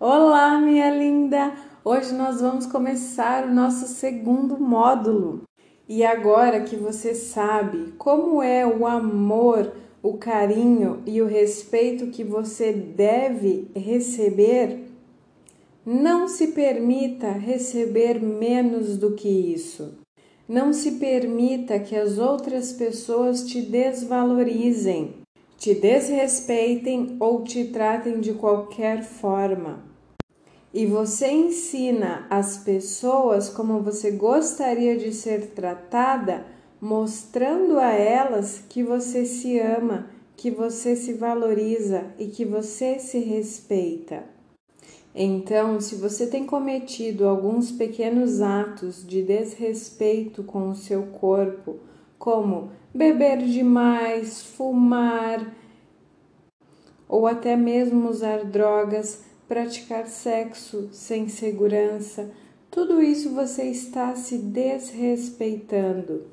Olá, minha linda! Hoje nós vamos começar o nosso segundo módulo. E agora que você sabe como é o amor, o carinho e o respeito que você deve receber, não se permita receber menos do que isso. Não se permita que as outras pessoas te desvalorizem te desrespeitem ou te tratem de qualquer forma. E você ensina as pessoas como você gostaria de ser tratada, mostrando a elas que você se ama, que você se valoriza e que você se respeita. Então, se você tem cometido alguns pequenos atos de desrespeito com o seu corpo, como beber demais, fumar ou até mesmo usar drogas, praticar sexo sem segurança, tudo isso você está se desrespeitando.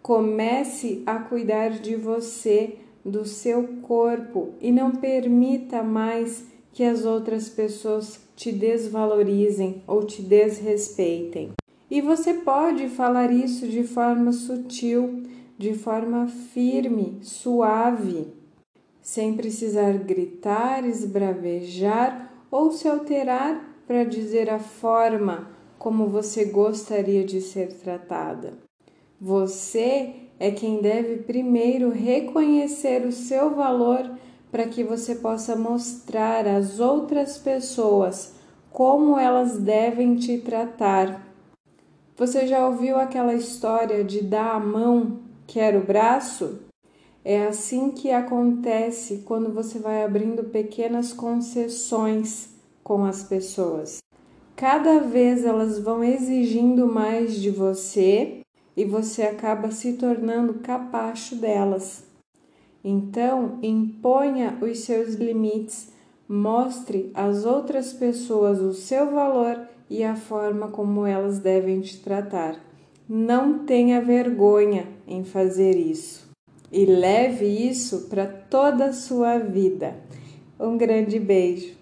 Comece a cuidar de você, do seu corpo e não permita mais que as outras pessoas te desvalorizem ou te desrespeitem. E você pode falar isso de forma sutil, de forma firme, suave, sem precisar gritar, esbravejar ou se alterar para dizer a forma como você gostaria de ser tratada. Você é quem deve primeiro reconhecer o seu valor para que você possa mostrar às outras pessoas como elas devem te tratar você já ouviu aquela história de dar a mão, quer o braço? É assim que acontece quando você vai abrindo pequenas concessões com as pessoas. Cada vez elas vão exigindo mais de você e você acaba se tornando capacho delas. Então, imponha os seus limites, mostre às outras pessoas o seu valor e a forma como elas devem te tratar. Não tenha vergonha em fazer isso e leve isso para toda a sua vida. Um grande beijo.